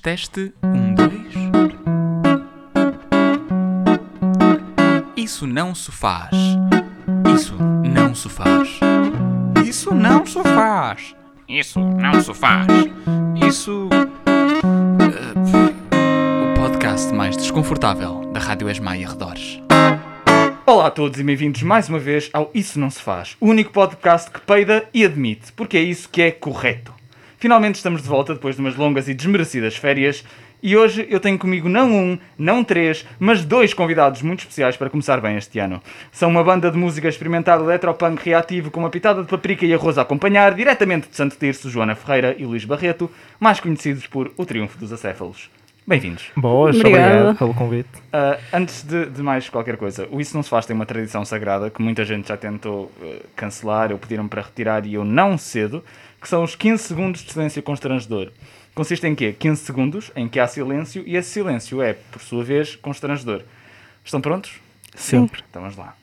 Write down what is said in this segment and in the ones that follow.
teste. Um, dois. Isso não se faz. Isso não se faz. Isso não se faz. Isso não se faz. Isso. eh, o podcast mais desconfortável da Rádio Esma e arredores. Olá a todos e bem-vindos mais uma vez ao Isso Não Se Faz, o único podcast que peida e admite, porque é isso que é correto. Finalmente estamos de volta depois de umas longas e desmerecidas férias e hoje eu tenho comigo não um, não três, mas dois convidados muito especiais para começar bem este ano. São uma banda de música experimental eletropunk reativo com uma pitada de paprika e arroz a acompanhar, diretamente de Santo Tirso, Joana Ferreira e Luís Barreto, mais conhecidos por O Triunfo dos Acéfalos. Bem-vindos. Boas, Obrigada. obrigado pelo convite. Uh, antes de, de mais qualquer coisa, o Isso Não Se Faz tem uma tradição sagrada que muita gente já tentou uh, cancelar ou pediram para retirar e eu não cedo, que são os 15 segundos de silêncio constrangedor. Consiste em quê? 15 segundos em que há silêncio e esse silêncio é, por sua vez, constrangedor. Estão prontos? Sempre. Então vamos lá.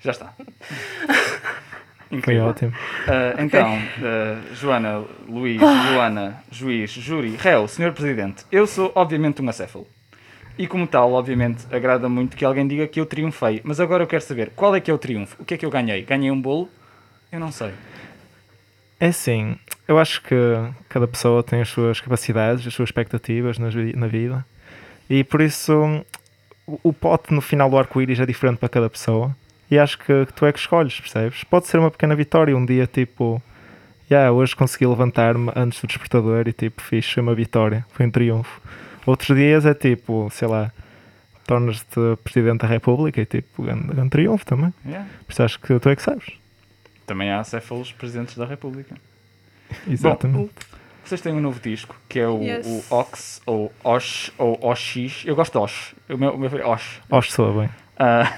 Já está. Foi Incrível. ótimo. Uh, então, uh, Joana, Luís, Luana, juiz, júri, réu, senhor presidente, eu sou obviamente um acéfalo. E como tal, obviamente, agrada muito que alguém diga que eu triunfei. Mas agora eu quero saber, qual é que é o triunfo? O que é que eu ganhei? Ganhei um bolo? Eu não sei. É assim, eu acho que cada pessoa tem as suas capacidades, as suas expectativas na vida. E por isso o, o pote no final do arco-íris é diferente para cada pessoa. E acho que, que tu é que escolhes, percebes? Pode ser uma pequena vitória, um dia tipo, yeah, hoje consegui levantar-me antes do despertador e tipo, fiz foi uma vitória, foi um triunfo. Outros dias é tipo, sei lá, tornas-te presidente da República e tipo, grande, grande triunfo também. Yeah. Por isso acho que tu é que sabes. Também há acéfalos presidentes da República. Exatamente. Vocês têm um novo disco, que é o, Yes. o Ox, ou Osh, ou Ox. Eu gosto de Osh. O meu, o meu é Osh. Que soa bem. Ah,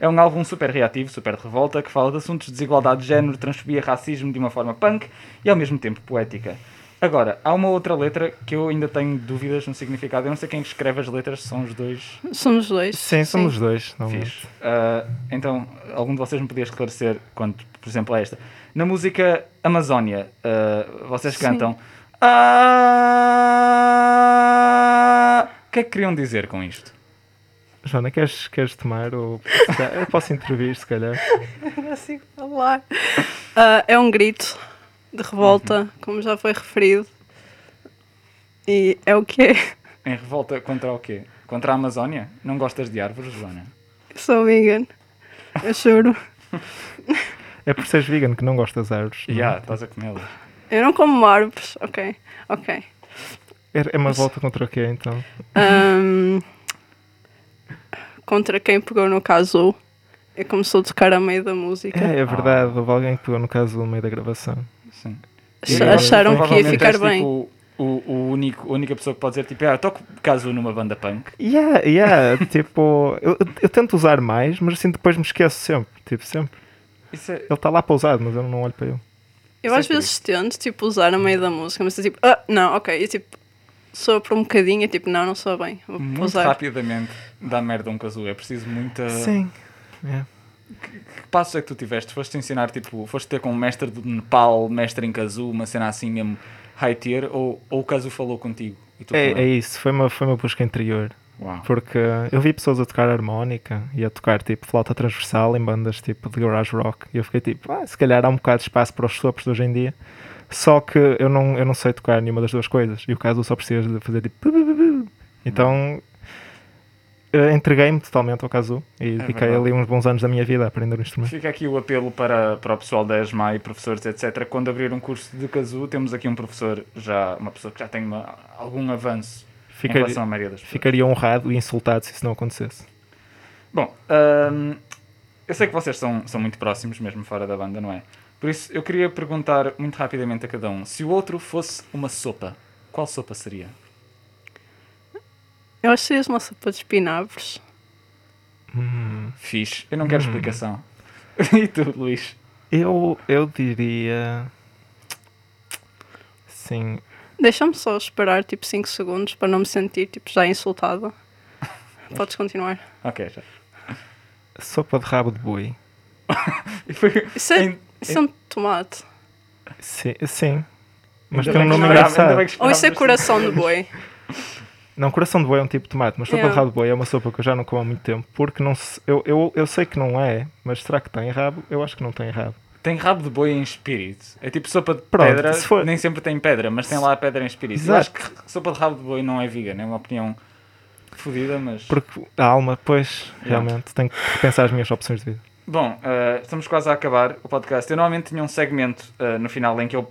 é um álbum super reativo, super de revolta, que fala de assuntos de desigualdade de género, transfobia, racismo de uma forma punk e ao mesmo tempo poética. Agora, há uma outra letra que eu ainda tenho dúvidas no significado. Eu não sei quem escreve as letras, são os dois. Somos dois. Sim, somos os dois. Não Fixe. Ah, então, algum de vocês me podia esclarecer quanto, por exemplo, a esta. Na música Amazónia, ah, vocês Sim. cantam. Ah, o que é que queriam dizer com isto? Joana, queres, queres tomar ou eu posso intervir se calhar? Não consigo falar. Ah, é um grito de revolta, Uhum. como já foi referido. E é o que é. Em revolta contra o quê? Contra a Amazónia? Não gostas de árvores, Joana? Eu sou vegan. Eu juro. É por seres vegan que não gostas de árvores. não é? Já, estás a comê-las. Eu não como árvores. Ok, ok. É, é uma volta contra o quê então? Ahm, contra quem pegou no caso e começou a tocar a meio da música. É, é verdade, houve alguém que pegou no caso no meio da gravação. Sim. Ach- Acharam que ia ficar és, bem. Tipo, o, o único, a única pessoa que pode dizer, tipo, ah, toco caso numa banda punk. Yeah, yeah, tipo, eu, eu tento usar mais, mas assim depois me esqueço sempre. Tipo, sempre. Isso é... Ele está lá pausado, mas eu não olho para ele. Eu Isso é às vezes tento, tipo, usar a meio da música, mas é tipo, ah, não, ok. E tipo, soa por um bocadinho e tipo, não, não soa bem. Vou Muito usar. rapidamente dá merda um casu. É preciso muita... Sim. Yeah. Que passos é que tu tiveste? Foste ensinar, tipo, foste ter com um mestre do Nepal, mestre em casu, uma cena assim mesmo high tier, ou, ou o casu falou contigo? E tu É, é isso, foi uma, foi uma busca interior. Uau. Porque eu vi pessoas a tocar harmónica e a tocar tipo flauta transversal em bandas tipo de garage rock e eu fiquei tipo, ah, se calhar há um bocado de espaço para os sopros de hoje em dia. Só que eu não, eu não sei tocar nenhuma das duas coisas e o caso só precisa de fazer tipo. Então eh, entreguei-me totalmente ao caso e dediquei verdade. ali uns bons anos da minha vida a aprender o instrumento. Fica aqui o apelo para, para o pessoal da ESMA e professores, etc. Quando abrir um curso de casu, temos aqui um professor, já, uma pessoa que já tem uma- algum avanço em Ficaria, relação à maioria das pessoas. ficaria honrado e insultado se isso não acontecesse. Bom, hum, eu sei que vocês são, são muito próximos, mesmo fora da banda, não é? Por isso, eu queria perguntar muito rapidamente a cada um: se o outro fosse uma sopa, qual sopa seria? Eu acho que seria uma sopa de espinafres. Hum. Fixe. Eu não quero Hum. explicação. e tu, Luís? Eu, eu diria. Sim. Deixa-me só esperar tipo 5 segundos para não me sentir tipo já insultada. Podes continuar. Ok, já. Sopa de rabo de boi. Foi- Isso é, em- isso é um tomate. Sim, sim. Mas Ainda tem um nome engraçado. Ou isso é coração de boi. Não, coração de boi é um tipo de tomate, mas sopa Yeah. de rabo de boi é uma sopa que eu já não como há muito tempo. Porque não se, eu, eu, eu sei que não é, mas será que tem rabo? Eu acho que não tem rabo. Tem rabo de boi em espírito. É tipo sopa de Pronto, pedra. se for- Nem sempre tem pedra, mas tem lá a pedra em espírito. Eu acho Exato. que sopa de rabo de boi não é vegan. É uma opinião fodida, mas. Porque a alma, pois, Yeah. realmente, tenho que repensar as minhas opções de vida. Bom, eh, estamos quase a acabar o podcast. Eu normalmente tinha um segmento eh, no final em que eu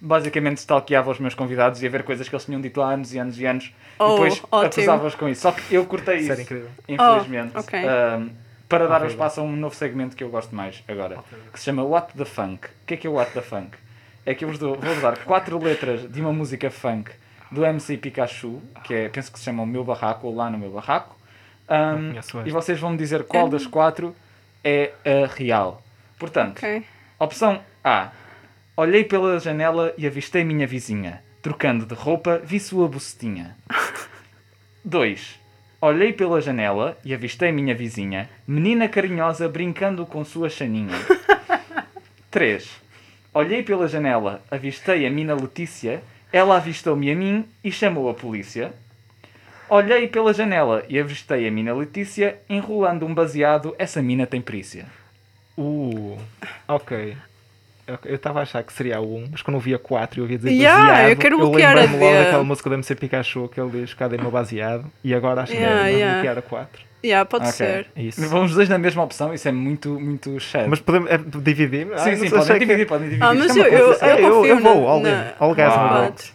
basicamente stalkeava os meus convidados e ia ver coisas que eles tinham dito há anos e anos e anos Oh, e depois acusava-os com isso. Só que eu cortei Isso isso, era incrível. infelizmente, Oh, ok. eh, para dar o Horrível. espaço a um novo segmento que eu gosto mais agora, que se chama What the Funk. O que é que é o What the Funk? É que eu vos dou, vou dar quatro letras de uma música funk do MC Pikachu, que é, penso que se chama O Meu Barraco, ou Lá no Meu Barraco. Um, esta. e vocês vão me dizer qual das quatro é a real. Portanto, Ok. opção A. Olhei pela janela e avistei minha vizinha. Trocando de roupa, vi sua bucetinha. 2. Olhei pela janela e avistei minha vizinha. Menina carinhosa brincando com sua chaninha. 3. Olhei pela janela, avistei a mina Letícia. Ela avistou-me a mim e chamou a polícia. Olhei pela janela e avistei a mina Letícia enrolando um baseado. Essa mina tem perícia. Uh, ok. Eu- Eu estava a achar que seria a 1, mas quando eu vi a 4 e eu ouvi dizer Yeah, baseado, eu quero bloquear a logo daquela música do MC Pikachu que ele diz cadê meu baseado e agora acho que Yeah, é melhor yeah. bloquear a 4. Yeah, pode Ok. ser. É isso. Vamos os dois na mesma opção, isso é muito, muito chato. Mas podemos é, dividir? sim, Ah, sim, podem que- dividir, podem dividir. Ah, mas é eu, eu, eu- eu confio vou, na- all na- all gas. Pode.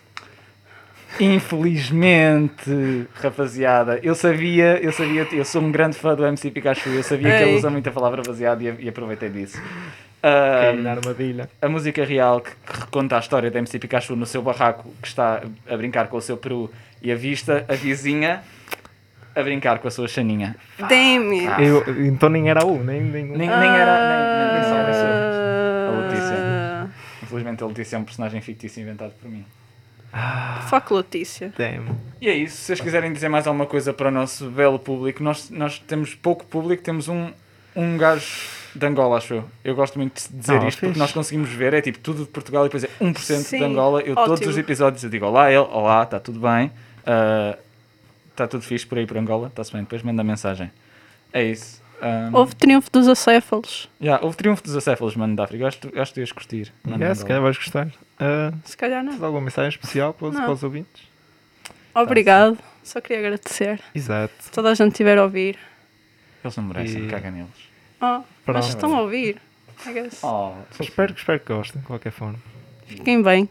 Infelizmente, rapaziada, eu sabia, eu sabia, eu sou um grande fã do MC Pikachu, eu sabia que Ei. ele usa muito a palavra baseado e, e aproveitei disso. Na armadilha. a música real que, que reconta a história do MC Pikachu no seu barraco, que está a brincar com o seu peru e a vista, a vizinha, a brincar com a sua chaninha. Damn it. Ah. Eu- então nem era 1, nem, nem, Nem, nem era, nem, nem, nem só era só. Ah, A Letícia. Infelizmente a Letícia é um personagem fictício inventado por mim. Fuck Letícia. Damn. E é isso. Se vocês quiserem dizer mais alguma coisa para o nosso belo público, nós, nós temos pouco público, temos um, um gajo de Angola, acho eu. Eu gosto muito de dizer Ah, isto porque fixe. nós conseguimos ver, é tipo tudo de Portugal e depois é 1% de Sim, Angola. Eu todos ótimo. os episódios eu digo olá, ele, olá, está tudo bem, Ah, está tudo fixe por aí por Angola, está-se bem, depois manda mensagem. É isso. Um, Houve triunfo dos acéfalos. yeah, houve triunfo dos acéfalos, mano, da África. Acho, que tu- acho que tu ias curtir. mano, Yeah, se calhar vais gostar. Ah, Se calhar não. tens alguma mensagem especial para os, para os ouvintes? Obrigado. Só queria agradecer. Exato. Se toda a gente estiver a ouvir. Eles não merecem, E- caga neles. Oh, mas estão a ouvir. I guess. Oh, Espero, espero que gostem, de qualquer forma. Fiquem bem.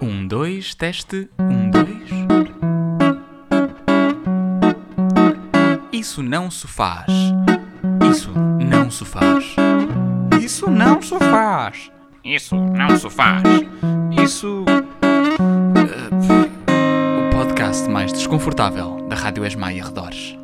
Um, dois, teste. Não se faz. Isso não se faz. Isso não se faz. Isso não se faz. Isso. eh, o podcast mais desconfortável da Rádio Esmaia Redores.